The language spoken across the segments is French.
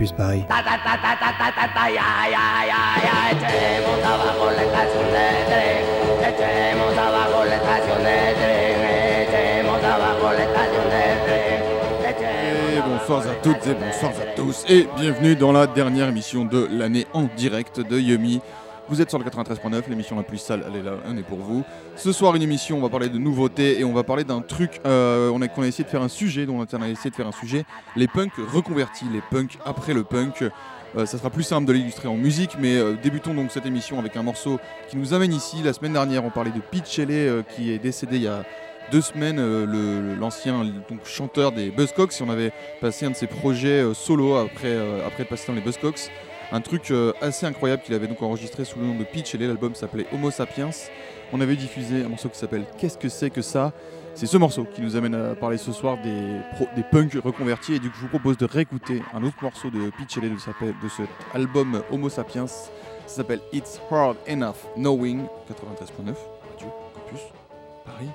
Et echemos bonsoir à toutes et bonsoir à tous et bienvenue dans la dernière émission de l'année en direct de Yumi. Vous êtes sur le 93.9, l'émission la plus sale, elle est là, on est pour vous. Ce soir une émission, on va parler de nouveautés et on va parler d'un truc, euh, on, a, a essayé de faire un sujet, dont on a essayé de faire un sujet, les punks reconvertis, les punks après le punk. Euh, ça sera plus simple de l'illustrer en musique, mais euh, débutons donc cette émission avec un morceau qui nous amène ici. La semaine dernière, on parlait de Pete Shelley qui est décédé il y a deux semaines, l'ancien chanteur des Buzzcocks. On avait passé un de ses projets solo après, euh, après passer dans les Buzzcocks. Un truc euh, assez incroyable qu'il avait donc enregistré sous le nom de Pete Shelley. L'album s'appelait Homo Sapiens. On avait diffusé un morceau qui s'appelle Qu'est-ce que c'est que ça? C'est ce morceau qui nous amène à parler ce soir des, punks reconvertis. Et du coup, je vous propose de réécouter un autre morceau de de, s'appelle- de cet album Homo Sapiens. Ça s'appelle It's Hard Enough Knowing 93.9 Radio Campus Paris.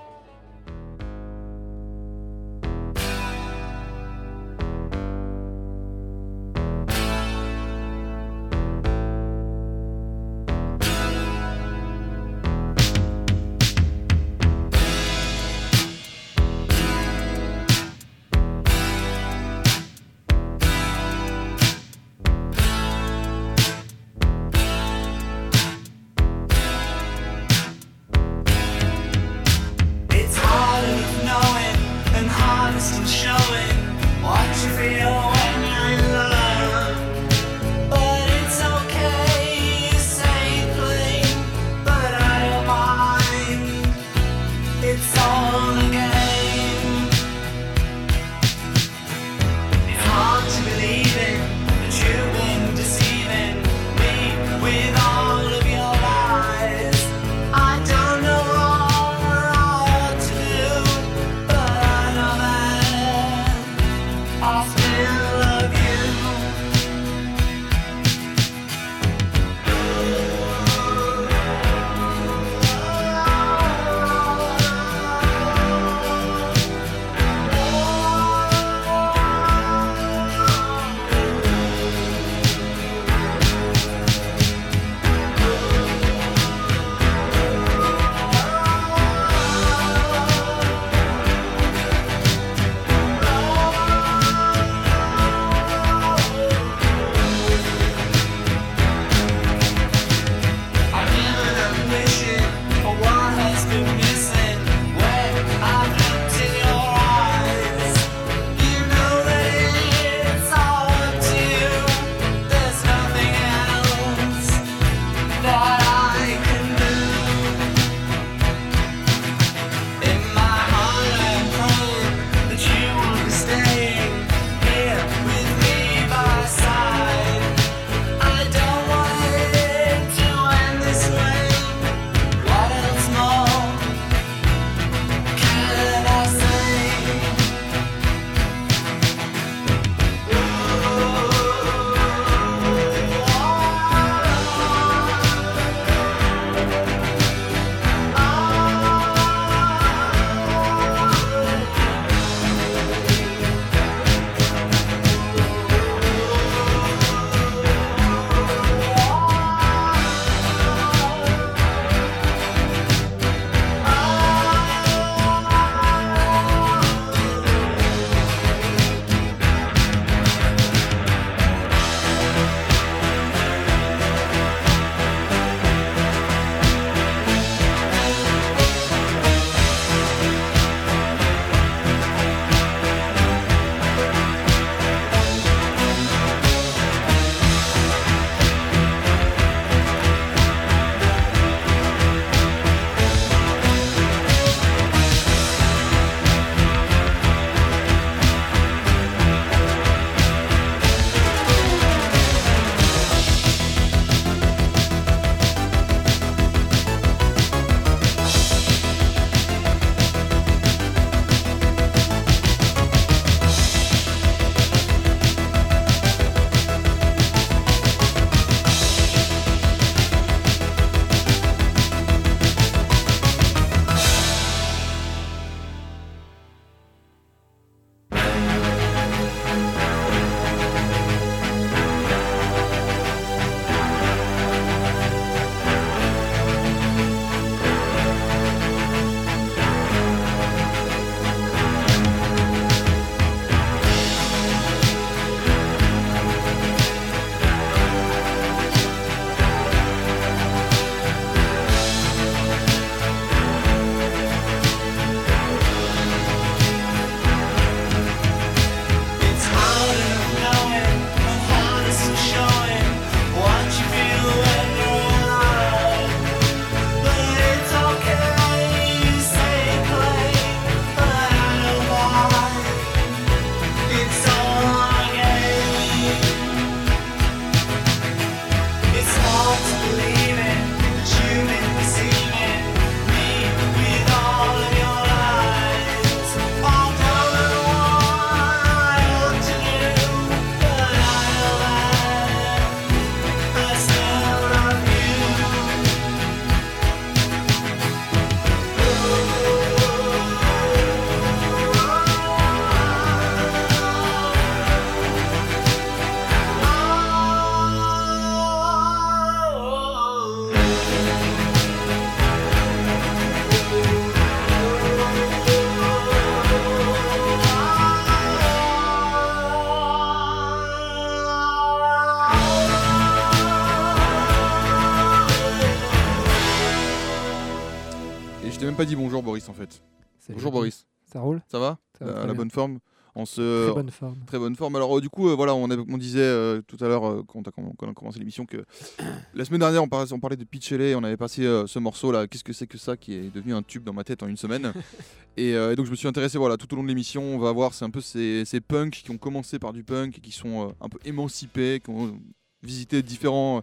Fait. Bonjour Boris. Ça roule Ça va Ça va La, bonne forme Très bonne forme. Très bonne forme. Alors euh, du coup, euh, voilà, on, disait euh, tout à l'heure euh, quand, on a commencé l'émission que la semaine dernière, on parlait, on parlait de Pitch Shelley, on avait passé euh, ce morceau là. Qu'est-ce que c'est que ça qui est devenu un tube dans ma tête en une semaine et, euh, et donc je me suis intéressé voilà tout au long de l'émission. On va voir, c'est un peu ces, ces punks qui ont commencé par du punk et qui sont euh, un peu émancipés, qui ont visité différents euh,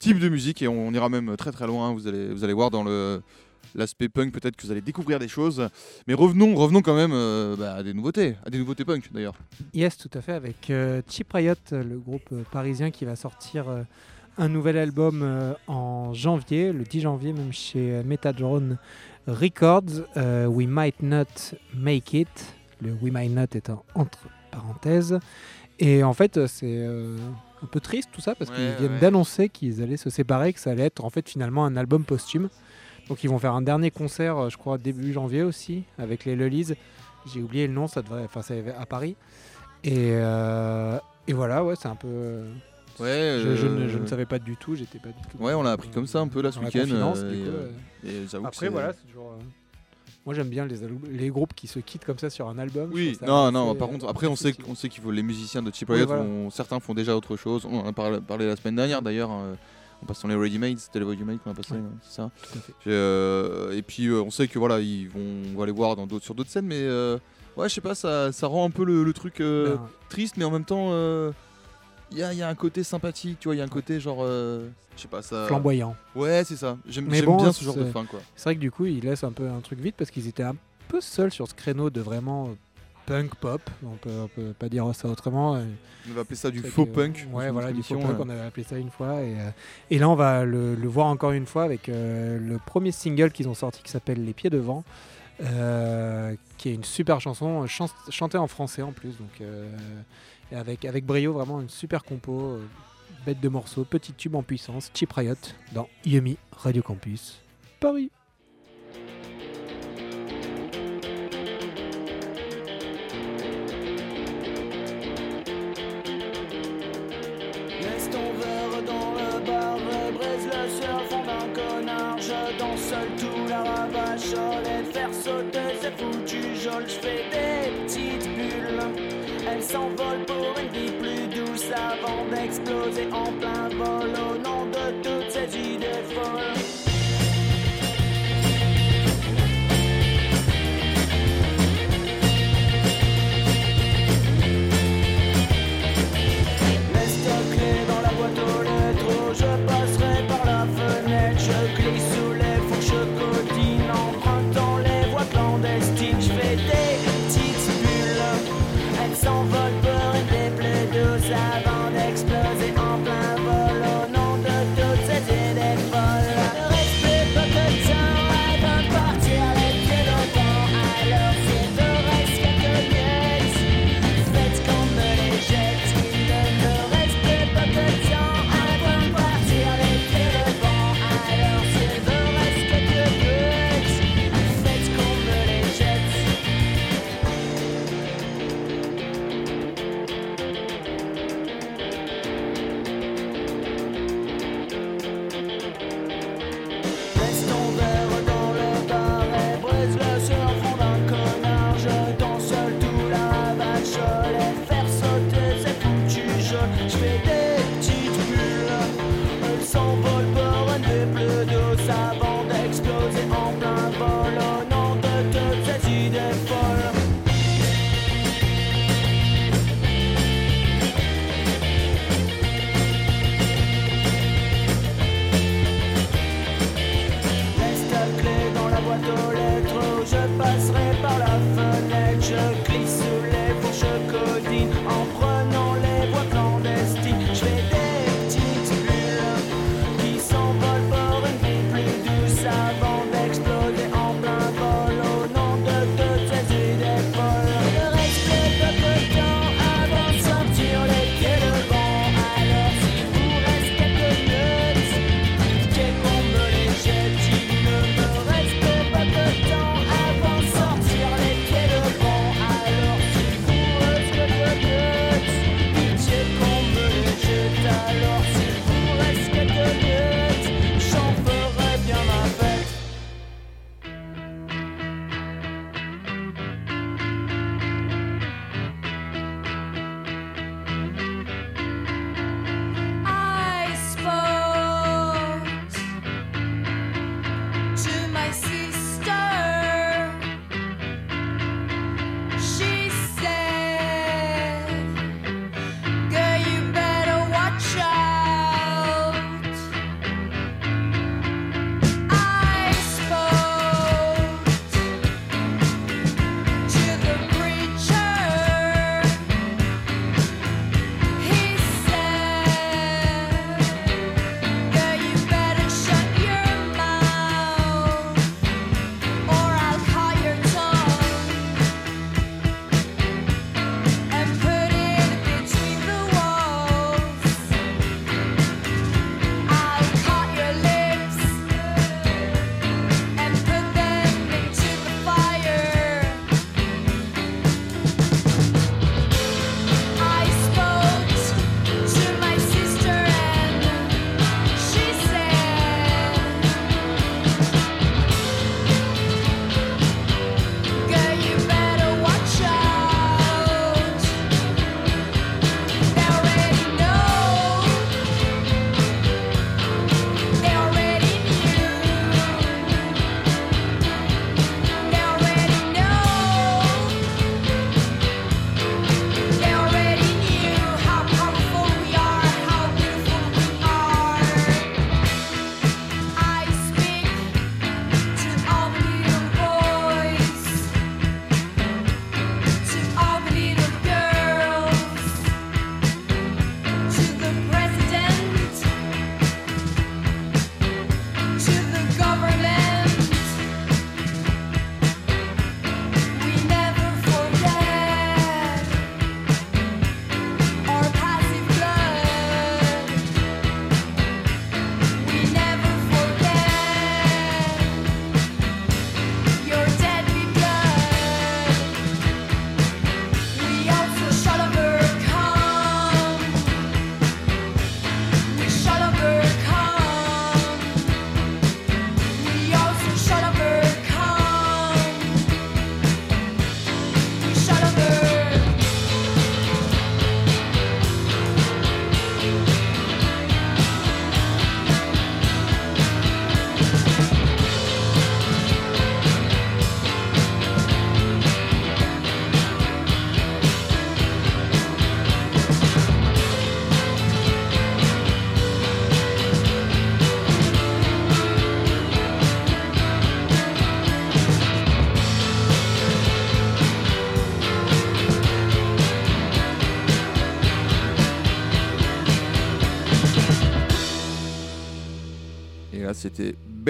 types de musique et on, on ira même très très loin. Vous allez vous allez voir dans le l'aspect punk peut-être que vous allez découvrir des choses mais revenons revenons quand même euh, bah, à des nouveautés à des nouveautés punk d'ailleurs Yes, tout à fait, avec euh, Cheap Riot, euh, le groupe euh, parisien qui va sortir euh, un nouvel album en janvier, le 10 janvier, même chez Metadrone Records. We Might Not Make It. Le We Might Not est en- entre parenthèses. Et en fait, c'est un peu triste tout ça parce Ouais, qu'ils viennent ouais. d'annoncer qu'ils allaient se séparer, que ça allait être en fait finalement un album posthume. Donc ils vont faire un dernier concert, euh, je crois début janvier aussi, avec les Lullies. J'ai oublié le nom, ça devrait, enfin c'est à Paris. Et, euh, et voilà, ouais, c'est un peu. euh, Ouais, je, je ne, je ne savais pas du tout, j'étais pas du tout. Ouais, on l'a appris comme ça un peu là ce week-end. Après, voilà, c'est toujours. Moi j'aime bien les, les groupes qui se quittent comme ça sur un album. Oui, non, non. Par contre, après, on sait, qu'on sait qu'il faut les musiciens de Cheap Oui, Riot. voilà. certains font déjà autre chose. On en a parlé, parlé la semaine dernière d'ailleurs. hein, en passant les Ready Made, c'était les Ready Made qu'on a passé, Ouais. hein, c'est ça. Tout à fait. J'ai, euh, et puis euh, on sait que voilà, ils vont, on va les voir dans d'autres, sur d'autres scènes, mais euh, ouais, je sais pas, ça, ça rend un peu le, le truc Ben, triste, mais en même temps, il y, a, il y a un côté sympathique, tu vois, il y a un côté genre, euh, je sais pas ça. flamboyant. Ouais, c'est ça. J'aime, Mais j'aime bon, bien ce genre de fin, quoi. C'est vrai que du coup, ils laissent un peu un truc vite parce qu'ils étaient un peu seuls sur ce créneau de vraiment punk pop. On peut, on peut pas dire ça autrement. euh, On va appeler ça du faux que- punk. dans Ouais, voilà, du faux punk, euh. on avait appelé ça une fois. Et, euh, et là, on va le, le voir encore une fois avec euh, le premier single qu'ils ont sorti qui s'appelle Les Pieds Devant, euh, qui est une super chanson, euh, chan- chantée en français en plus. Donc, euh, avec, avec brio, vraiment une super compo, euh, bête de morceaux, petit tube en puissance, Cheap Riot dans Yumi Radio Campus Paris. Ravage, les faire sauter ces foutus jols. Je fais des petites bulles, elles s'envolent pour une vie plus douce avant d'exploser en plein vol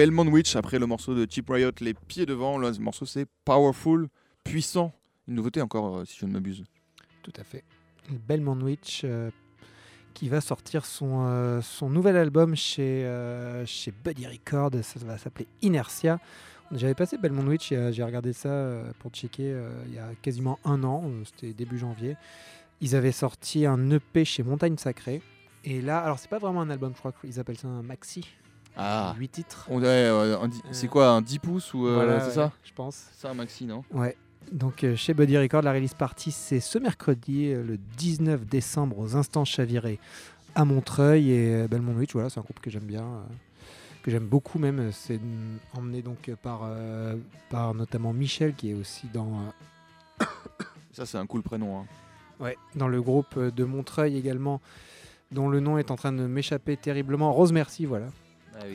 Belmont Witch après le morceau de Cheap Riot, Les Pieds Devant. Le morceau, c'est Powerful, puissant. Une nouveauté encore, euh, si je ne m'abuse. Tout à fait. Belmont Witch euh, qui va sortir son, euh, son nouvel album chez, chez Buddy Record. Ça va s'appeler Inertia. J'avais passé Belmont Witch, j'ai regardé ça pour checker il y a quasiment un an, c'était début janvier. Ils avaient sorti un EP chez Montagne Sacrée. Et là, alors c'est pas vraiment un album, je crois qu'ils appellent ça un maxi. Ah, 8 titres. on euh, c'est Euh, quoi, un 10 pouces ou euh, Voilà, c'est ouais, ça Je pense. C'est ça, un maxi, non Ouais. Donc euh, chez Buddy Record, la release party, c'est ce mercredi, le 19 décembre, aux Instants Chavirés à Montreuil. Et Belmont voilà, c'est un groupe que j'aime bien, que j'aime beaucoup même. C'est mm, emmené donc par, par notamment Michel, qui est aussi dans, Ça, c'est un cool prénom. hein. ouais, dans le groupe de Montreuil également, dont le nom est en train de m'échapper terriblement. Rose Merci, voilà.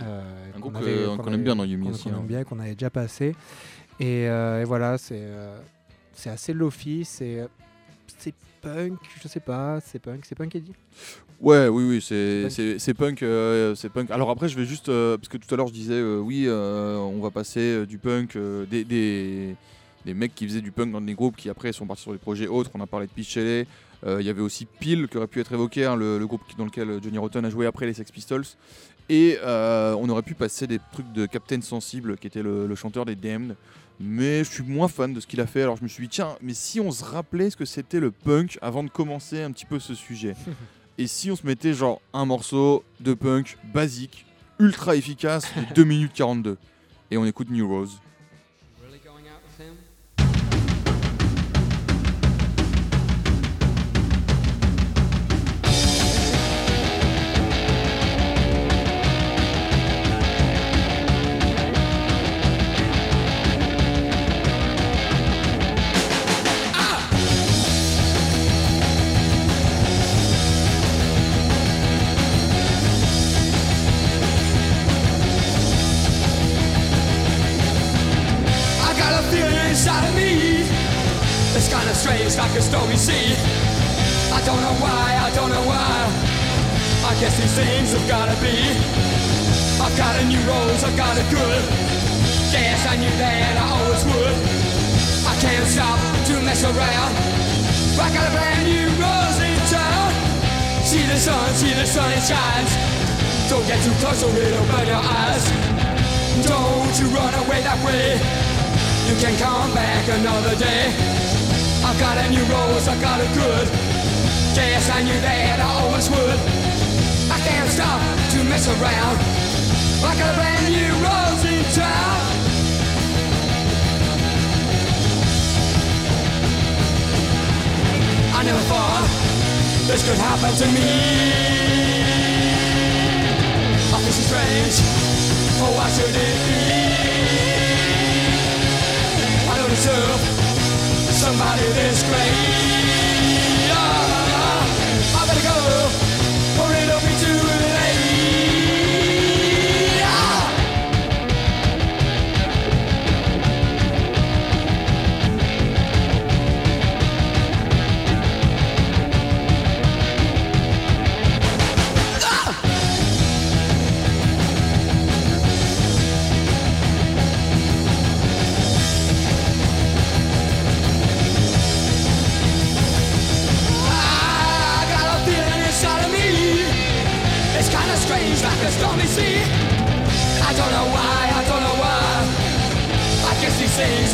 Euh, Un groupe que- qu'on aime bien dans Yumi qu'on- aussi. qu'on aime hein. bien, qu'on avait déjà passé. Et, euh, et voilà, c'est euh, c'est assez lofi, c'est c'est punk, je sais pas, c'est punk, c'est punk dit Ouais, oui, oui, c'est Punk. punk, euh, c'est punk. Alors après, je vais juste euh, parce que tout à l'heure je disais euh, oui, euh, on va passer euh, du punk, euh, des, des des mecs qui faisaient du punk dans des groupes qui après sont partis sur des projets autres. On a parlé de Pichele, euh, il y avait aussi Peel qui aurait pu être évoqué, hein, le, le groupe dans lequel Johnny Rotten a joué après les Sex Pistols. Et euh, on aurait pu passer des trucs de Captain Sensible, qui était le, le chanteur des Damned. Mais je suis moins fan de ce qu'il a fait. Alors je me suis dit, tiens, mais si on se rappelait ce que c'était le punk avant de commencer un petit peu ce sujet? Et si on se mettait genre un morceau de punk basique, ultra efficace, de 2 minutes 42. Et on écoute New Rose. A stormy sea. I don't know why, I don't know why. I guess these things have gotta be. I've got a new rose, I've got a good. Guess I knew that I always would. I can't stop to mess around. I got a brand new rose in town. See the sun, see the sun, it shines. Don't get too close or it'll burn your eyes. Don't you run away that way. You can come back another day. I've got a new rose, I got a good. Guess I knew that I always would. I can't stop to mess around. I got a brand new rose in town. I never thought this could happen to me. I feel so strange. Oh, why should it be? I don't deserve somebody this great.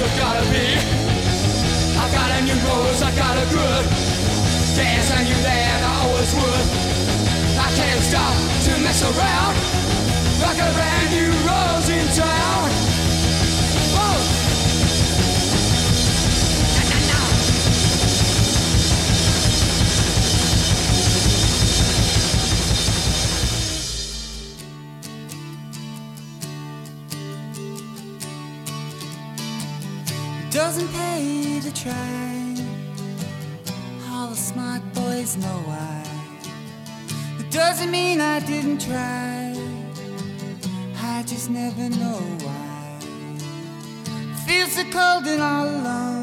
Have gotta be. I got a new rose, I got a good. Dance, I knew that I always would. I can't stop to mess around. Got a brand new rose in town. Doesn't pay to try. All the smart boys know why. It doesn't mean I didn't try. I just never know why. Feel so cold and all alone.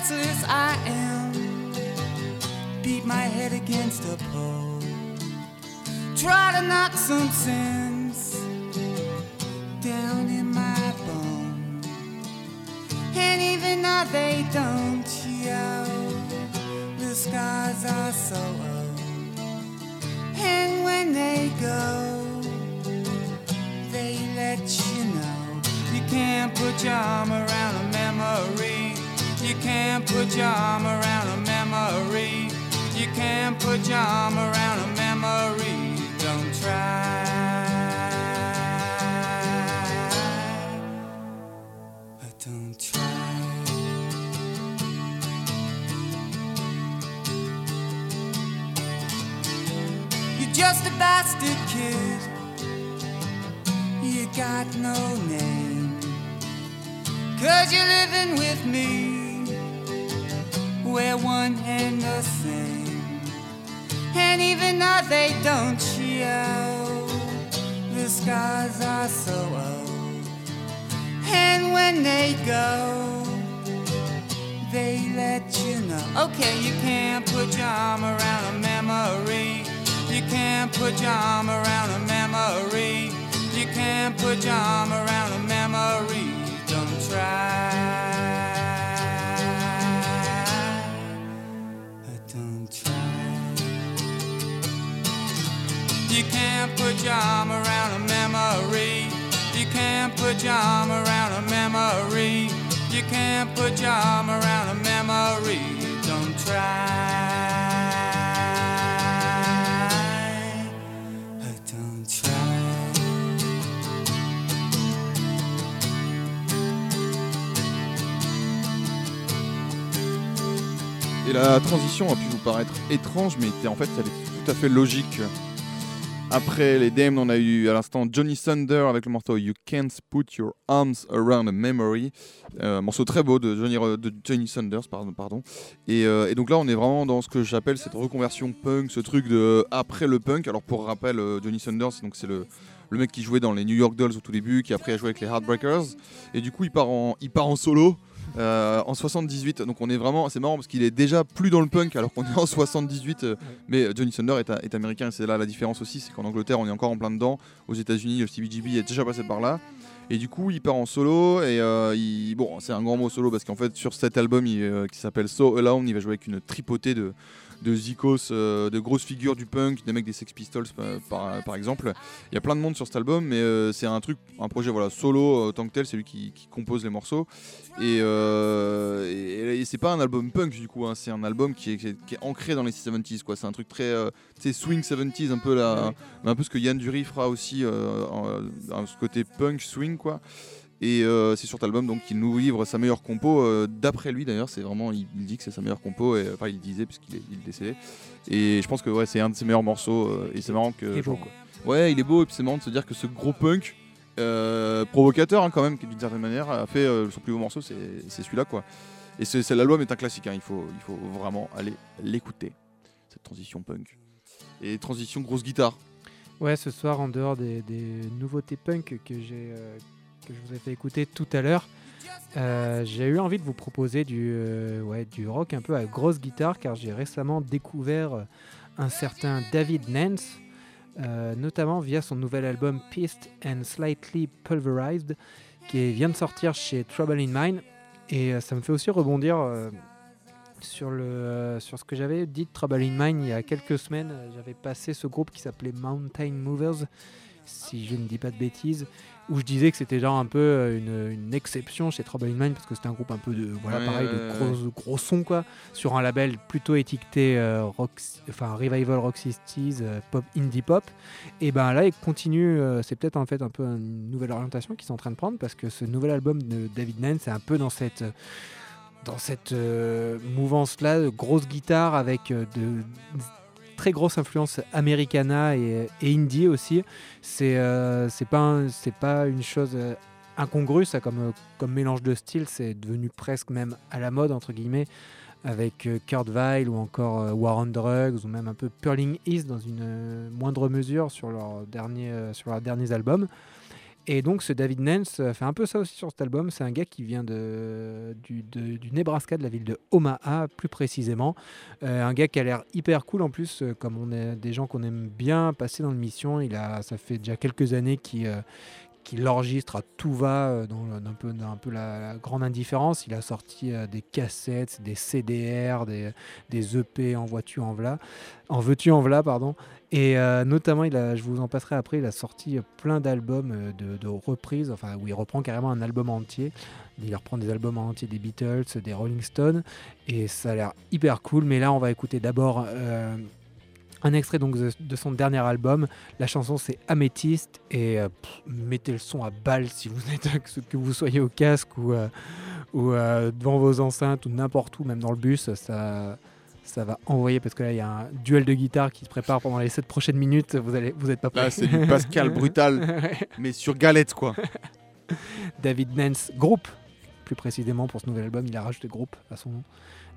Restless I am. Beat my head against a pole. Try to knock some sense down in my bone. And even now they don't show, the scars are so old. And when they go, they let you know you can't put your arm around a memory. You can't put your arm around a memory. You can't put your arm around a memory. Don't try. Don't try. You're just a bastard kid. You got no name. Cause you're living with me. We're one and the same. And even though they don't show, the scars are so old. And when they go, they let you know. Okay, you can't put your arm around a memory. You can't put your arm around a memory. You can't put your arm around a memory. Don't try. Can't put your arm around a memory. You can't put your arm around a memory. You can't put your arm around a memory. Don't try. Don't try. Et la transition a pu vous paraître étrange, mais en fait elle était tout à fait logique. Après les DM, on a eu à l'instant Johnny Thunder avec le morceau You Can't Put Your Arms Around a Memory, Euh, morceau très beau de Johnny, de Johnny Thunders, pardon. euh, et donc là, on est vraiment dans ce que j'appelle cette reconversion punk, ce truc de après le punk. Alors pour rappel, euh, Johnny Thunders, c'est le le mec qui jouait dans les New York Dolls au tout début, qui après a joué avec les Heartbreakers, et du coup il part en, il part en solo. Euh, en 78, donc on est vraiment, c'est marrant parce qu'il est déjà plus dans le punk alors qu'on est en 78, euh, mais Johnny Thunder est, est américain et c'est là la différence aussi, c'est qu'en Angleterre on est encore en plein dedans, aux États-Unis Stevie GB est déjà passé par là, et du coup il part en solo et euh, il, bon c'est un grand mot solo parce qu'en fait sur cet album il, euh, qui s'appelle So Alone il va jouer avec une tripotée de de Zikos, euh, de grosses figures du punk, des mecs des Sex Pistols euh, par, par exemple. Il y a plein de monde sur cet album, mais euh, c'est un truc, un projet voilà solo tant que tel, c'est lui qui, qui compose les morceaux. Et, et- et c'est pas un album punk du coup, hein, c'est un album qui est, qui est- qui est ancré dans les 70s quoi. C'est un truc très, swing 70s, un peu là, un peu ce que Yann Dury fera aussi, en- ce côté punk swing quoi. Et euh, c'est sur cet album donc qu'il nous livre sa meilleure compo. euh, D'après lui d'ailleurs, c'est vraiment, il, il dit que c'est sa meilleure compo. Et, enfin, il disait puisqu'il est, il est décédé. Et je pense que ouais, c'est un de ses meilleurs morceaux. euh, et c'est marrant que. Il est beau, genre, quoi. Ouais, il est beau. Et puis c'est marrant de se dire que ce gros punk provocateur hein, quand même, qui d'une certaine manière a fait son plus beau morceau, c'est celui-là quoi. Et c'est c'est- l'album est un classique. hein, il faut, il faut vraiment aller l'écouter. Cette transition punk. Et transition grosse guitare. Ouais, ce soir, en dehors des, des nouveautés punk que j'ai que je vous ai fait écouter tout à l'heure, euh, j'ai eu envie de vous proposer du, euh, ouais, du rock un peu à grosse guitare, car j'ai récemment découvert euh, un certain David Nance, notamment via son nouvel album Pissed and Slightly Pulverized, qui vient de sortir chez Trouble in Mind. Et ça me fait aussi rebondir sur, le, sur ce que j'avais dit de Trouble in Mind il y a quelques semaines. J'avais passé ce groupe qui s'appelait Mountain Movers, si je ne dis pas de bêtises, où je disais que c'était genre un peu euh, une, une exception chez Trouble in Mind parce que c'était un groupe un peu de voilà Ouais, pareil de gros, gros son quoi sur un label plutôt étiqueté euh, rock enfin revival rock 60s euh, pop indie pop. Et ben là il continue euh, c'est peut-être en fait un peu une nouvelle orientation qu'ils sont en train de prendre parce que ce nouvel album de David Nance c'est un peu dans cette dans cette mouvance là de grosse guitare avec de très grosse influence americana et, indie aussi c'est euh, pas une chose euh, incongrue ça comme euh, comme mélange de styles c'est devenu presque même à la mode entre guillemets avec Kurt Weill ou encore War on Drugs ou même un peu Pearling East dans une moindre mesure sur, sur leurs derniers albums. Et donc ce David Nance euh, fait un peu ça aussi sur cet album. C'est un gars qui vient de, du, Nebraska, de la ville de Omaha plus précisément. Euh, un gars qui a l'air hyper cool en plus, euh, comme on est des gens qu'on aime bien passer dans l'émission. Il a, ça fait déjà quelques années qu'il qu'il enregistre à tout va euh, dans, un peu, la, grande indifférence. Il a sorti euh, des cassettes, des CDR, des, EP en voiture en v'là, en veux-tu en v'là, pardon. Et euh, notamment, il a, je vous en passerai après, il a sorti plein d'albums de, reprises, enfin où il reprend carrément un album entier. Il reprend des albums entiers des Beatles, des Rolling Stones, et ça a l'air hyper cool. Mais là, on va écouter d'abord un extrait donc de, son dernier album. La chanson c'est Améthyste et euh, pff, mettez le son à balle si vous êtes que vous soyez au casque ou, euh, ou euh, devant vos enceintes ou n'importe où, même dans le bus, ça ça va envoyer parce que là il y a un duel de guitare qui se prépare pendant les 7 prochaines minutes. Vous allez vous êtes pas prêts. Là, c'est du Pascal brutal, mais sur galette, quoi. David Nance groupe plus précisément pour ce nouvel album, il a rajouté groupe à son nom.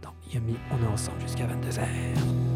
Dans Yummy, on est ensemble jusqu'à 22h.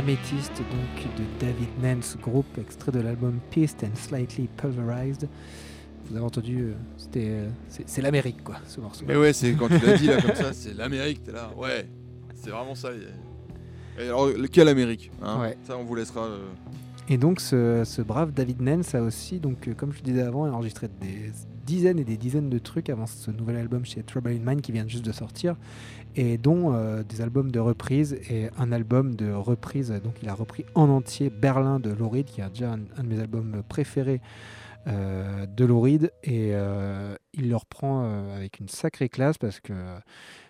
Spiritist donc de David Nance Group, extrait de l'album Pissed and Slightly Pulverized. Vous avez entendu, euh, c'était, euh, c'est, l'Amérique quoi, ce morceau. Mais ouais, c'est quand tu l'as dit là comme ça, c'est l'Amérique, t'es là. Ouais, c'est vraiment ça. Et alors, le- quelle Amérique hein? Ouais. Ça, on vous laissera. euh, Et donc ce, ce brave David Nance a aussi, donc, comme je le disais avant, enregistré des dizaines et des dizaines de trucs avant ce nouvel album chez Trouble in Mind qui vient juste de sortir, et dont euh, des albums de reprises et un album de reprise. Donc il a repris en entier Berlin de Reed, qui est déjà un, de mes albums préférés euh, de Reed, et euh, il le reprend avec une sacrée classe parce que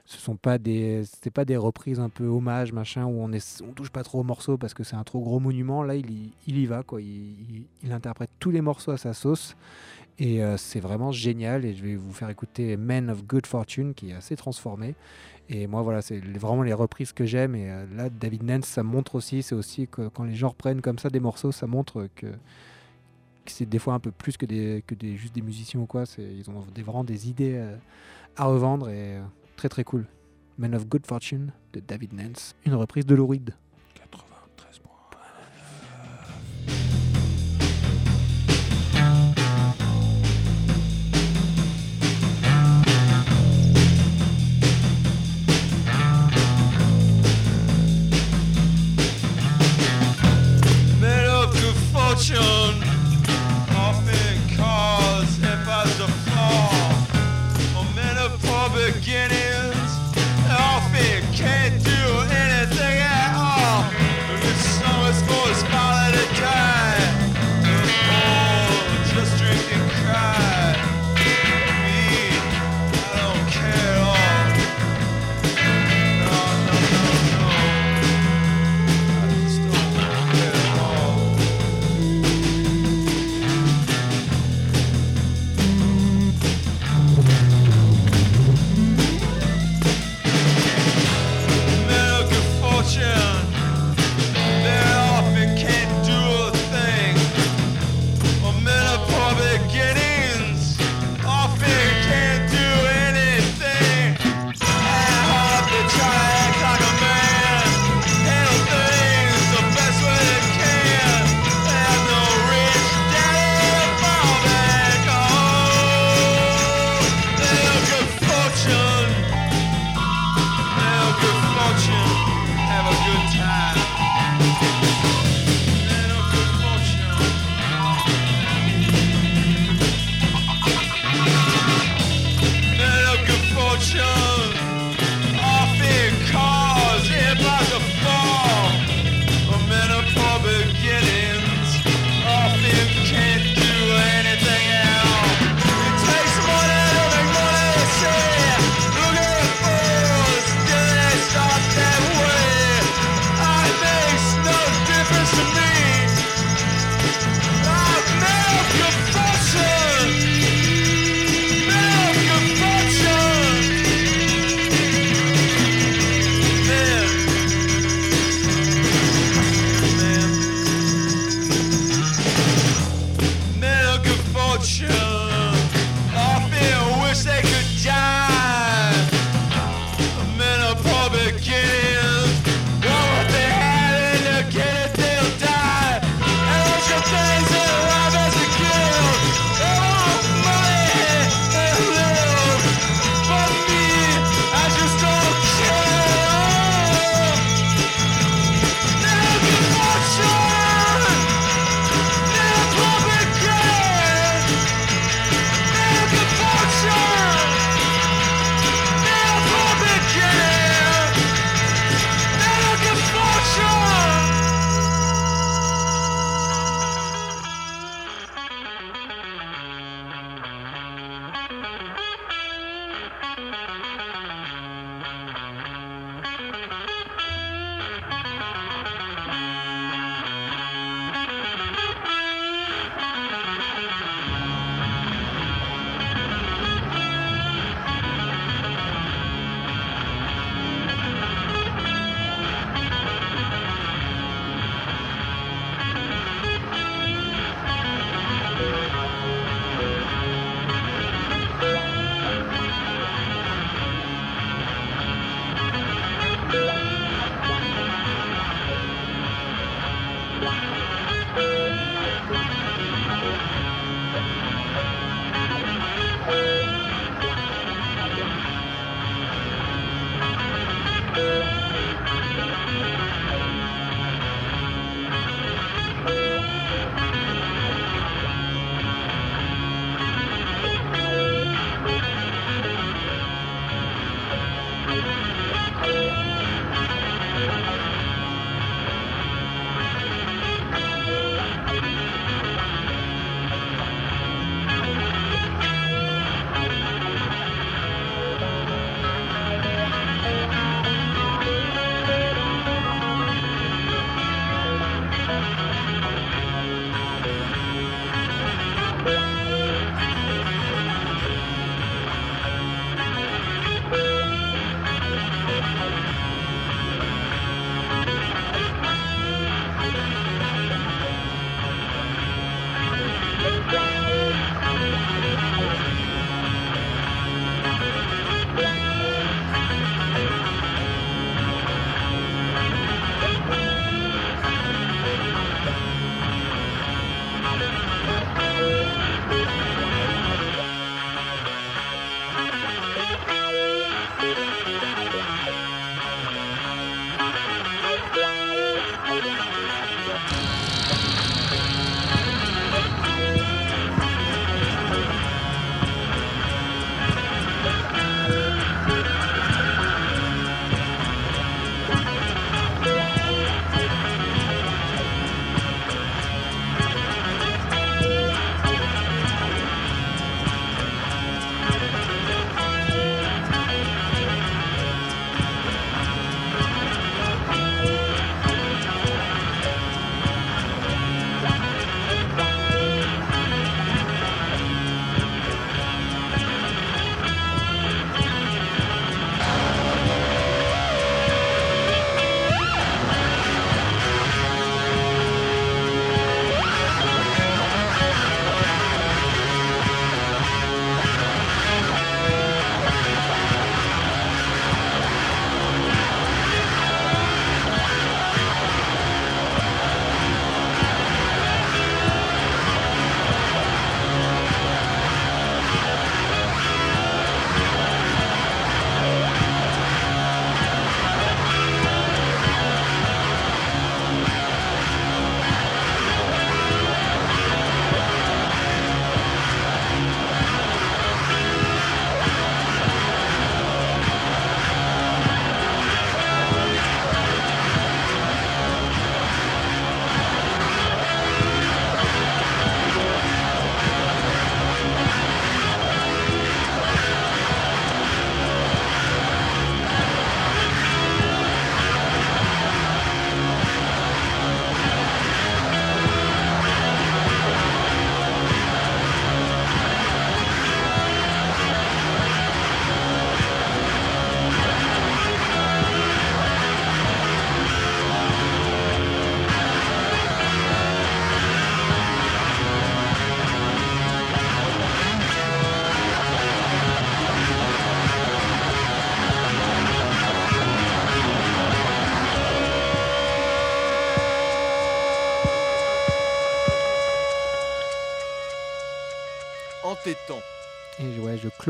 ce sont pas des c'était pas des reprises un peu hommage machin où on est on touche pas trop au morceau parce que c'est un trop gros monument. Là il y, il y va quoi. Il- il interprète tous les morceaux à sa sauce et euh, c'est vraiment génial et je vais vous faire écouter Men of Good Fortune qui est assez transformé. Et moi voilà c'est vraiment les reprises que j'aime et euh, là David Nance ça montre aussi c'est aussi que quand les gens reprennent comme ça des morceaux ça montre que c'est des fois un peu plus que des que des juste des musiciens ou quoi. Ils ont des, vraiment des idées euh, à revendre et très très cool. Men of Good Fortune de David Nance, une reprise de Lou Reed.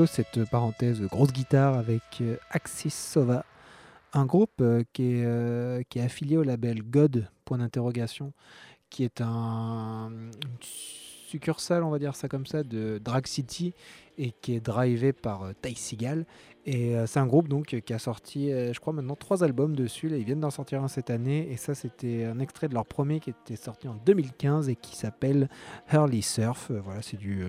Cette parenthèse grosse guitare avec euh, Axis Sova, un groupe euh, qui, est, euh, qui est affilié au label God, point d'interrogation, qui est un, succursale, on va dire ça comme ça, de Drag City et qui est drivé par Ty Seagal. Et c'est un groupe donc qui a sorti, je crois maintenant, trois albums dessus. Ils viennent d'en sortir un cette année. Et ça, c'était un extrait de leur premier qui était sorti en 2015 et qui s'appelle Hurley Surf. Voilà, c'est du.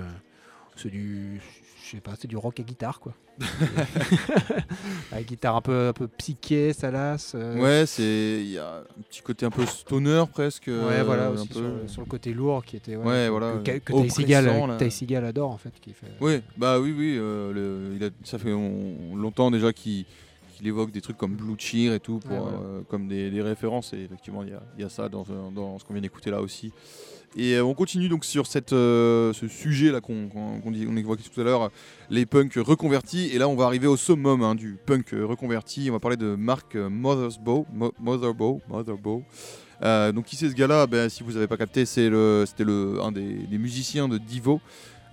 Euh, c'est du. Je sais pas, c'est du rock à guitare quoi. la guitare un peu, un peu psyché, salace. euh, Ouais, c'est il y a un petit côté un peu stoner presque. Ouais, euh, voilà, un aussi peu. sur, le- sur le côté lourd qui était. Ouais, voilà, Que, que euh, Ty Seagal, Seagal adore en fait. Qui fait... Oui, bah oui, oui. euh, le- il a- ça fait on- longtemps déjà qu'il qu'il évoque des trucs comme Blue Cheer et tout, pour, Ouais, voilà. euh, comme des, des références. Et effectivement, il y a, il y a ça dans, euh, dans ce qu'on vient d'écouter là aussi. Et euh, on continue donc sur cette, euh, ce sujet là qu'on dit- on évoquait tout à l'heure, les punks reconvertis. Et là, on va arriver au summum hein, du punk reconverti. On va parler de Mark Mothersbaugh. Mo-. Euh, donc qui c'est ce gars-là? Ben, Si vous n'avez pas capté, c'est le, c'était le, un des, des musiciens de Divo.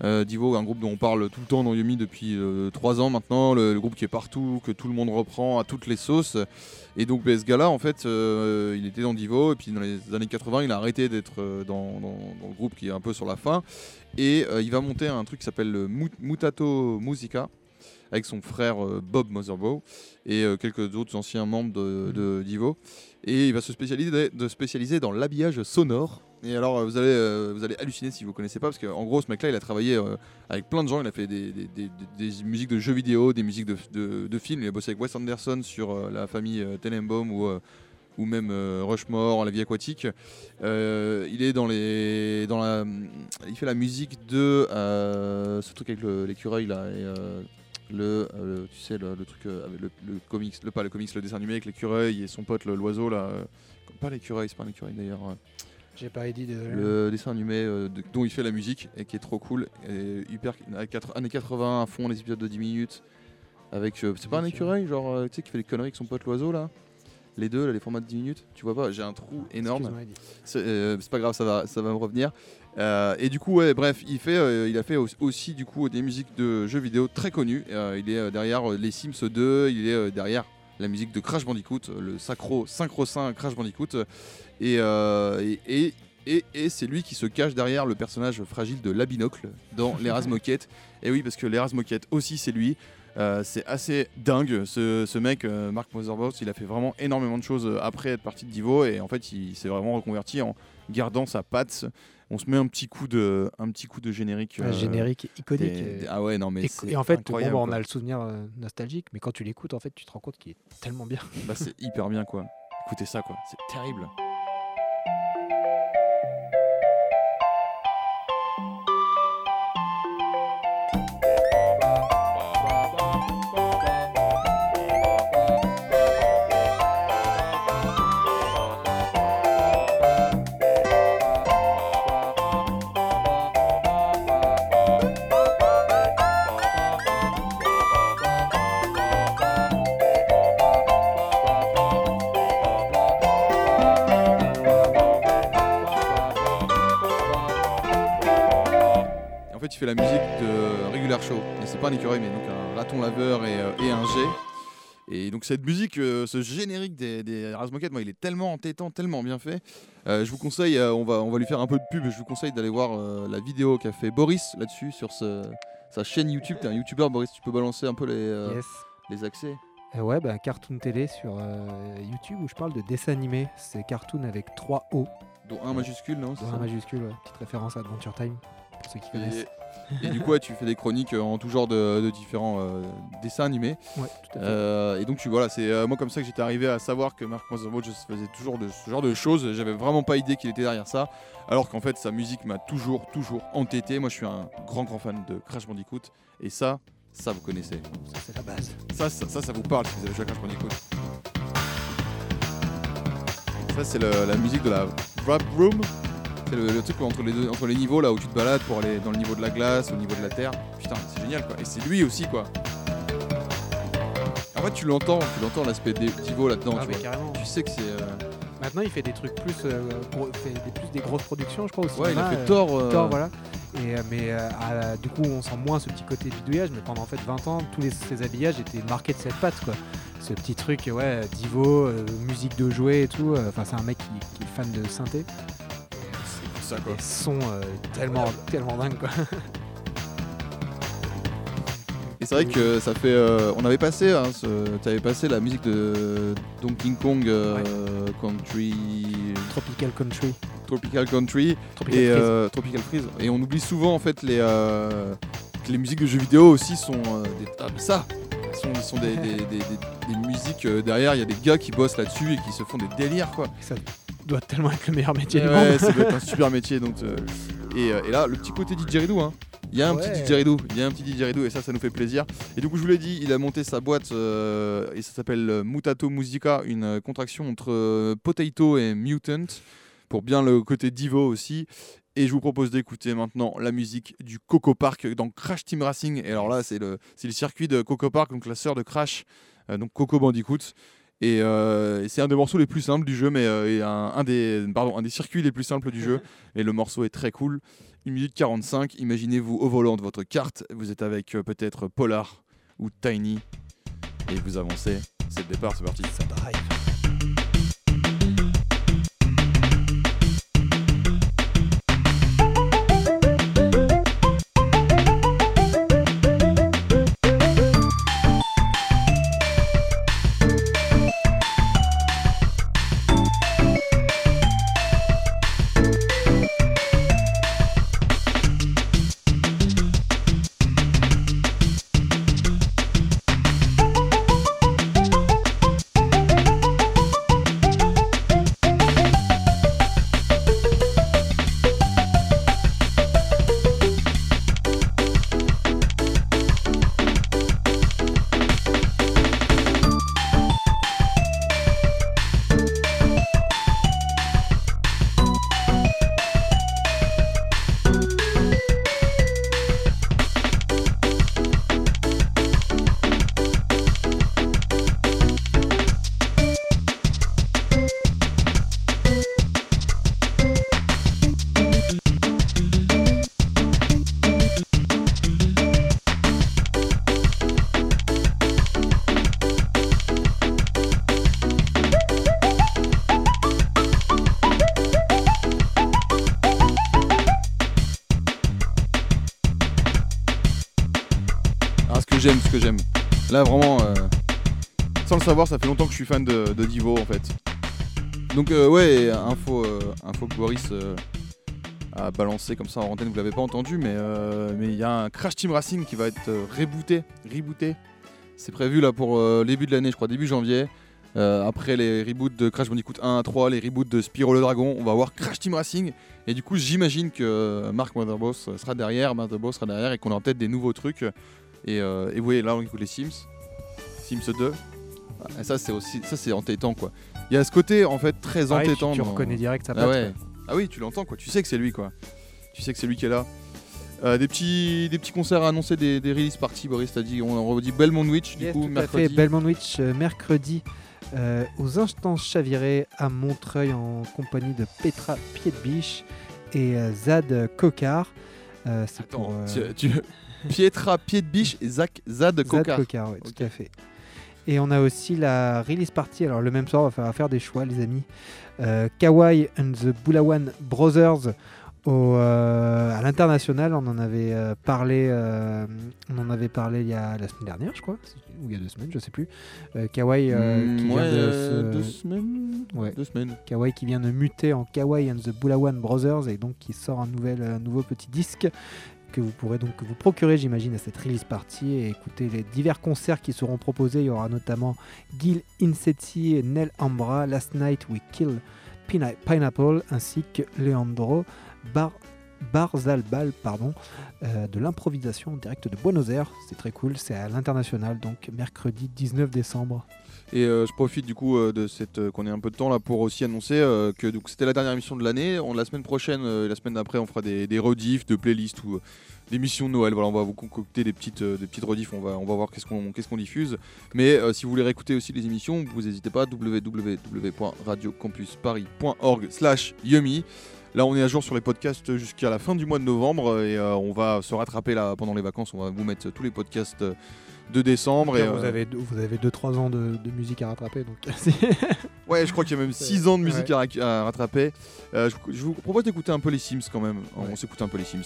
Euh, Divo, un groupe dont on parle tout le temps dans Yumi depuis 3 ans maintenant, le, le groupe qui est partout, que tout le monde reprend à toutes les sauces. Et donc ce gars-là, en fait, euh, il était dans Divo, et puis dans les années 80, il a arrêté d'être euh, dans, dans- dans le groupe qui est un peu sur la fin. Et euh, il va monter un truc qui s'appelle le Mut- Mutato Musica, avec son frère euh, Bob Motherbaugh et euh, quelques autres anciens membres de, de Divo. Et il va se spécialiser, de spécialiser dans l'habillage sonore. Et alors, euh, vous allez, euh, vous allez halluciner si vous connaissez pas, parce qu'en gros, ce mec-là, il a travaillé euh, avec plein de gens. Il a fait des, des- musiques de jeux vidéo, des musiques de, de- films. Il a bossé avec Wes Anderson sur la famille Tenenbaum ou, ou même Rushmore, La vie aquatique. Il est dans les, dans il fait la musique de ce truc avec l'écureuil là. Et, le, tu sais, le, truc le, comics, le, pas le comics, le dessin animé avec l'écureuil et son pote, l'oiseau là. pas l'écureuil, c'est pas un écureuil d'ailleurs. J'ai pas dit de. le dessin animé euh, de- dont il fait la musique et qui est trop cool. Et hyper, années 80 à fond, les épisodes de 10 minutes. Avec. euh, c'est pas un écureuil, genre, euh, tu sais, qui fait les conneries avec son pote l'oiseau là? Les deux, là, les formats de 10 minutes. Tu vois pas J'ai un trou énorme. C'est pas grave, ça va, ça va me revenir. Et du coup, ouais, bref, il, fait, il a fait au- aussi du coup des musiques de jeux vidéo très connues. Il est derrière les Sims 2, il est derrière la musique de Crash Bandicoot, le sacro, synchro-saint Crash Bandicoot. Et, euh, et, et- et- et c'est lui qui se cache derrière le personnage fragile de Labinocle dans Les Moquette. Et oui, parce que Les Moquette aussi, c'est lui. Euh, c'est assez dingue ce, ce mec, euh, Mark Mothersbaugh, il a fait vraiment énormément de choses euh, après être parti de Divo et en fait il s'est vraiment reconverti en gardant sa patte. On se met un petit coup de, un petit coup de générique. Un euh, générique iconique. des- ah ouais, non mais et, et en fait, bon, on a le souvenir euh, nostalgique, mais quand tu l'écoutes, en fait, tu te rends compte qu'il est tellement bien. Bah, c'est hyper bien quoi. Écoutez ça quoi, c'est terrible. Pas un écureuil, mais donc un raton laveur et, euh, et un jet. Et donc cette musique, euh, ce générique des, des moi, il est tellement entêtant, tellement bien fait. Euh, je vous conseille, euh, on, va, on va lui faire un peu de pub, je vous conseille d'aller voir la vidéo qu'a fait Boris là-dessus sur ce- sa chaîne YouTube. T'es un YouTuber, Boris, tu peux balancer un peu les, Yes. les accès. Ouais, bah, Cartoon Télé sur YouTube où je parle de dessin animé. C'est Cartoon avec 3 O, Dont un majuscule, non ça un majuscule, ouais. petite référence à Adventure Time, pour ceux qui connaissent. Et, et du coup, ouais, tu fais des chroniques euh, en tout genre de, de différents euh, dessins animés. Ouais, tout à fait. Euh, et donc tu voilà, c'est euh, moi comme ça que j'étais arrivé à savoir que Mark Mothersbaugh faisait toujours de ce genre de choses. J'avais vraiment pas idée qu'il était derrière ça, alors qu'en fait sa musique m'a toujours toujours entêté. Moi je suis un grand grand fan de Crash Bandicoot et ça, ça vous connaissez. Ça, c'est la base. Ça, ça, ça, ça vous parle si vous avez joué à Crash Bandicoot. Ça c'est la musique de la Rap Room. C'est le, le truc entre les, deux, entre les niveaux là où tu te balades pour aller dans le niveau de la glace, au niveau de la terre. Putain, c'est génial quoi. Et c'est lui aussi quoi. En fait, tu l'entends, tu l'entends l'aspect des Divo là-dedans. Ah, tu vois. Tu sais que c'est. euh, Maintenant, il fait des trucs plus, euh, gros- fait des, plus des grosses productions, je crois, au Ouais, il a fait euh, Thor. Thor, voilà. Et, mais euh, à- du coup, on sent moins ce petit côté bidouillage. Mais pendant en fait 20 ans, tous les, ces habillages étaient marqués de cette patte. Quoi. Ce petit truc, ouais, Divo, euh, musique de jouet et tout. euh, Enfin, c'est un mec qui, qui est fan de synthé. Ça quoi. Des sons euh, tellement, tellement dingues. Quoi. Et c'est vrai que ça fait. euh, on avait passé, hein, ce- tu avais passé la musique de Donkey Kong euh, Country. Tropical Country. Tropical Country Tropical et Freeze. euh, Tropical Freeze. Et on oublie souvent en fait les, euh, que les musiques de jeux vidéo aussi sont euh, des. Ah, mais ça sont, sont des, des- des- des- des musiques euh, derrière, il y a des gars qui bossent là-dessus et qui se font des délires quoi. Ça doit tellement être le meilleur métier du Ouais, monde. ça doit être un super métier. Donc, euh, et, euh, et là, le petit côté didgeridoo, hein. Il y a un Ouais. petit didgeridoo, il y a un petit didgeridoo et ça, ça nous fait plaisir. Et du coup, je vous l'ai dit, il a monté sa boîte euh, et ça s'appelle Mutato Musica, une contraction entre euh, Potato et Mutant, pour bien le côté divo aussi. Et je vous propose d'écouter maintenant la musique du Coco Park dans Crash Team Racing. Et alors là, c'est le, le circuit de Coco Park, donc la sœur de Crash, euh, donc Coco Bandicoot. Et, euh, et c'est un des morceaux les plus simples du jeu, mais euh, et un, un des, pardon, un des circuits les plus simples du jeu. Et le morceau est très cool. 1 minute 45. Imaginez-vous au volant de votre carte. Vous êtes avec euh, peut-être Polar ou Tiny. Et vous avancez. C'est le départ, c'est parti. Ça drive. Savoir, ça fait longtemps que je suis fan de, Divo en fait. Donc, euh, ouais, info, euh, info que Boris euh, a balancé comme ça en antenne, vous l'avez pas entendu, mais il y a un Crash Team Racing qui va être rebooté. rebooté. C'est prévu là pour début de l'année, je crois, début janvier. Après les reboots de Crash Bandicoot 1 à 3, les reboots de Spyro le Dragon, on va avoir Crash Team Racing. Et du coup, j'imagine que Mark Motherboss sera derrière, Motherboss sera derrière et qu'on aura peut-être des nouveaux trucs. Et, et vous voyez, là, on écoute les Sims. Sims 2. Ah, ça, c'est aussi, ça, c'est entêtant, quoi. Il y a ce côté, en fait, très Pareil, entêtant. tu dans- reconnais direct sa Ah patte, ouais. Ah oui, tu l'entends, quoi. Tu sais que c'est lui, quoi. Tu sais que c'est lui qui est là. Euh, des, petits, des petits concerts à annoncer, des, des release parties, Boris t'a dit. On, redit Belmont Witch, du coup, tout à mercredi. fait. Belmont Witch, euh, mercredi, euh, aux Instants Chavirés à Montreuil en compagnie de Petra Piedbiche et Zad Cocard. C'est pour. Tu, tu- Pietra Pied de Biche et Zach Zad Zad Cocard. Cocard, ouais, tout à fait. Et on a aussi la release party. Alors, le même soir, on va faire, faire des choix, les amis. Euh, Kawaii and the Bulawan Brothers au, euh, à l'international. On en avait euh, parlé. euh, on en avait parlé il y a la semaine dernière, je crois, ou il y a deux semaines, je sais plus. Kawaii Hmm, qui vient de se- deux semaines. Ouais. Deux semaines. Kawaii qui vient de muter en Kawaii and the Bulawan Brothers et donc qui sort un nouvel, euh, nouveau petit disque que vous pourrez donc vous procurer, j'imagine, à cette release party et écouter les divers concerts qui seront proposés. Il y aura notamment Gil Insetti, Nel Ambra, Last Night We Kill Pineapple, ainsi que Leandro Bar Barzalbal, pardon, euh, de l'improvisation en direct de Buenos Aires. C'est très cool, c'est à l'international, donc mercredi 19 décembre. Et euh, je profite du coup euh, de cette euh, qu'on ait un peu de temps là pour aussi annoncer que donc c'était la dernière émission de l'année. On la semaine prochaine et la semaine d'après on fera des, des rediffs, de playlists ou d'émissions de Noël. Voilà, on va vous concocter des petites des petites rediffs. On va on va voir qu'est-ce qu'on qu'est-ce qu'on diffuse. Mais si vous voulez réécouter aussi les émissions, vous n'hésitez pas www.radiocampusparis.org/yummy. Là, on est à jour sur les podcasts jusqu'à la fin du mois de novembre et on va se rattraper là pendant les vacances. On va vous mettre tous les podcasts de décembre. Et, vous, euh, avez, vous avez 2-3 ans de, de musique à rattraper. Donc Ouais, je crois qu'il y a même 6 ans de musique à, ra- à rattraper. Euh, je, je vous propose d'écouter un peu les Sims quand même. On s'écoute un peu les Sims.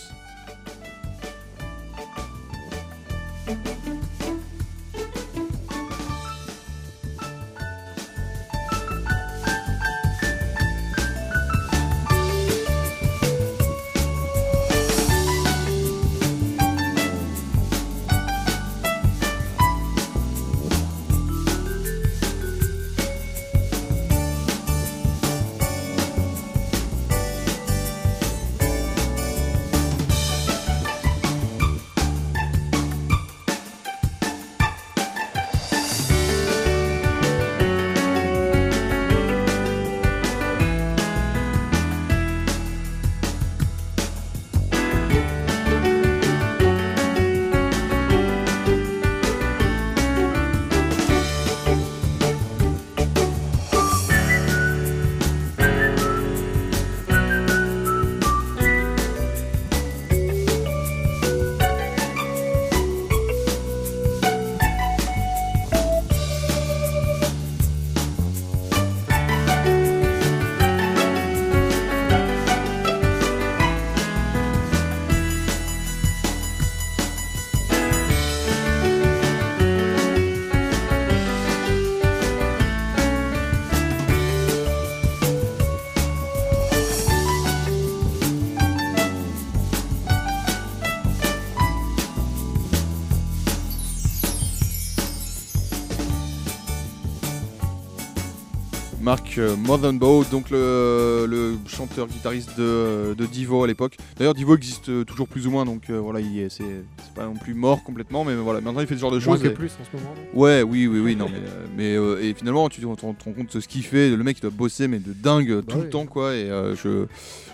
Marc euh, Mothenbow, donc le, le chanteur guitariste de, de Divo à l'époque. D'ailleurs, Divo existe euh, toujours plus ou moins, donc euh, voilà, il est- c'est c'est pas non plus mort complètement, mais voilà, maintenant il fait ce genre de choses. et- plus en ce moment. Ouais, oui, oui, oui, non, mais, euh, mais euh, et finalement, tu te rends te rends compte de ce qu'il fait. Le mec, il doit bosser, mais de dingue euh, tout le temps, quoi. Et euh, je,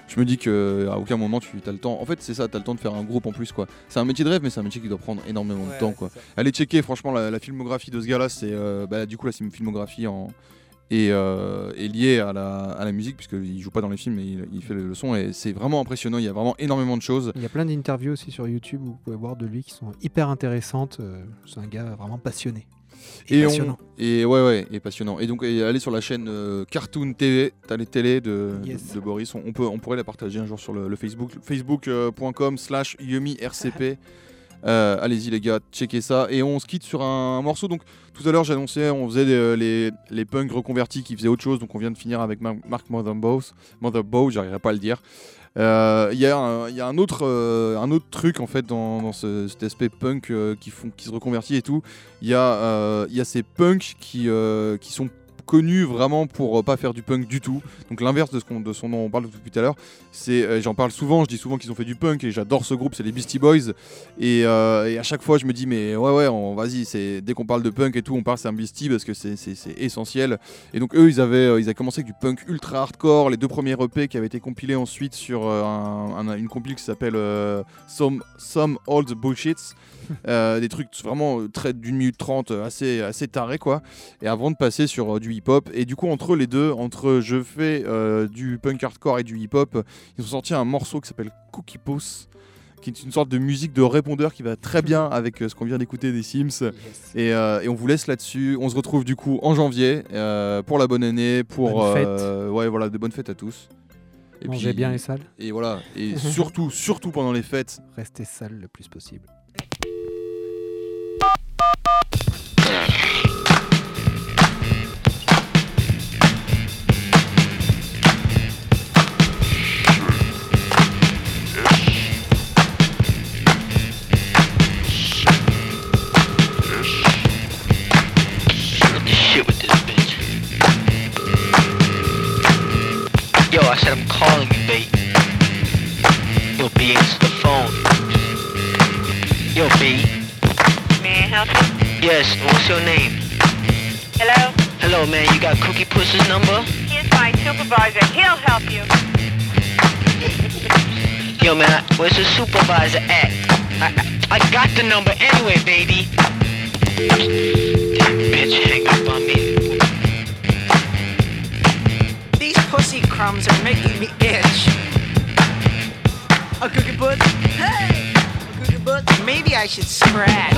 je me dis que à aucun moment tu as le temps. En fait, c'est ça, tu as le temps de faire un groupe en plus, quoi. C'est un métier de rêve, mais c'est un métier qui doit prendre énormément de temps, quoi. Allez checker, franchement, la, la filmographie de ce gars-là, c'est euh, bah, du coup, là, c'est une filmographie en. Et euh, est liée à la, à la musique, puisqu'il joue pas dans les films, mais il, il fait le, le son, et c'est vraiment impressionnant. Il y a vraiment énormément de choses. Il y a plein d'interviews aussi sur YouTube où vous pouvez voir de lui qui sont hyper intéressantes. Euh, C'est un gars vraiment passionné. Et, Et, on- passionnant. et ouais, ouais, et passionnant. Et donc, et allez sur la chaîne euh, Cartoon TV, t'as les télés de, Yes. de, de Boris. On, on peut, on pourrait la partager un jour sur le, le Facebook, facebook.com slash YumiRCP. Euh, Allez-y les gars, checkez ça. Et on se quitte sur un, morceau. Donc tout à l'heure j'annonçais, on faisait les, les punks reconvertis qui faisaient autre chose. Donc on vient de finir avec Mar- Mark Motherbow, Motherbow j'arriverai pas à le dire. Euh, Il y, y a un autre, euh, un autre truc en fait dans, dans ce- cet aspect punk qui, font, qui se reconvertit et tout. Il y, y a ces punks qui, qui sont connus vraiment pour euh, pas faire du punk du tout. Donc l'inverse de ce qu'on de son dont on parle depuis tout à l'heure, c'est euh, j'en parle souvent, je dis souvent qu'ils ont fait du punk et j'adore ce groupe, c'est les Beastie Boys. Et, euh, et à chaque fois je me dis mais ouais ouais, on- vas-y, c'est dès qu'on parle de punk et tout, on parle c'est un Beastie parce que c'est c'est- c'est essentiel. Et donc eux ils avaient ils avaient commencé avec du punk ultra hardcore, les deux premiers EP qui avaient été compilés ensuite sur un- un- une compile qui s'appelle Some Some Old Bullshits. Euh, des trucs vraiment très d'une minute trente, assez, assez tarés quoi. Et avant de passer sur euh, du hip-hop, et du coup entre les deux, entre je fais euh, du punk hardcore et du hip-hop, ils ont sorti un morceau qui s'appelle Cookie Pose, qui est une sorte de musique de répondeur qui va très bien avec euh, ce qu'on vient d'écouter des Sims. Et, euh, et on vous laisse là-dessus. On se retrouve du coup en janvier euh, pour la bonne année, pour Bonne fête. ouais voilà de bonnes fêtes à tous. Et Mangez bien et sale. Et voilà. Et surtout, surtout pendant les fêtes, Restez sale le plus possible. I said I'm calling you, babe. Yo, B, answer the phone. Yo, B. May I help you? Yes, what's your name? Hello? Hello, man, you got Cookie Puss's number? Here's my supervisor. He'll help you. Yo, man, I- where's the supervisor at? I, I, I got the number anyway, baby. Damn bitch, hang up on me. pussy crumbs are making me itch. A cookie butt? Hey! A cookie butt? Maybe I should scratch.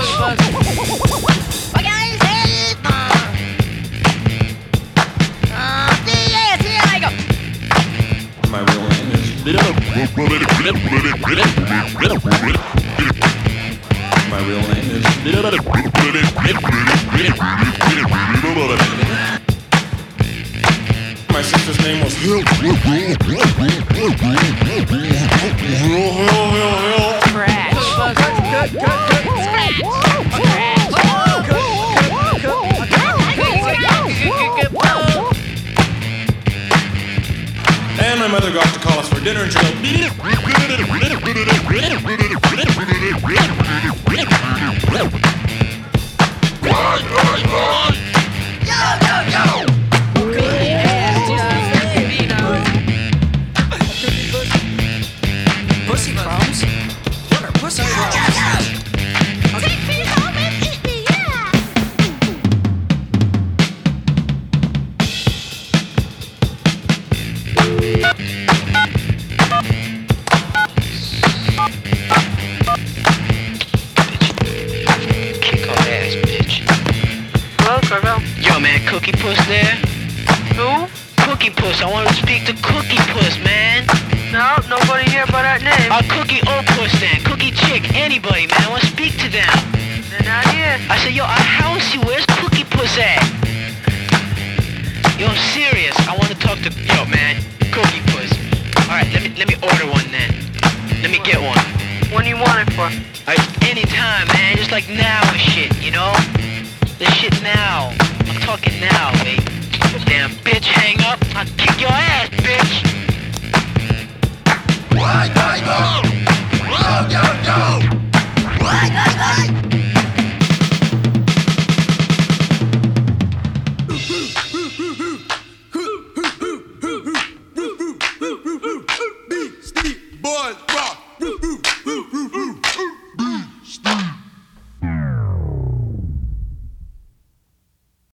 My real name is. My real name is my sister's name was Hill. Scratch. Scratch. And my mother got to call us for dinner and she goes,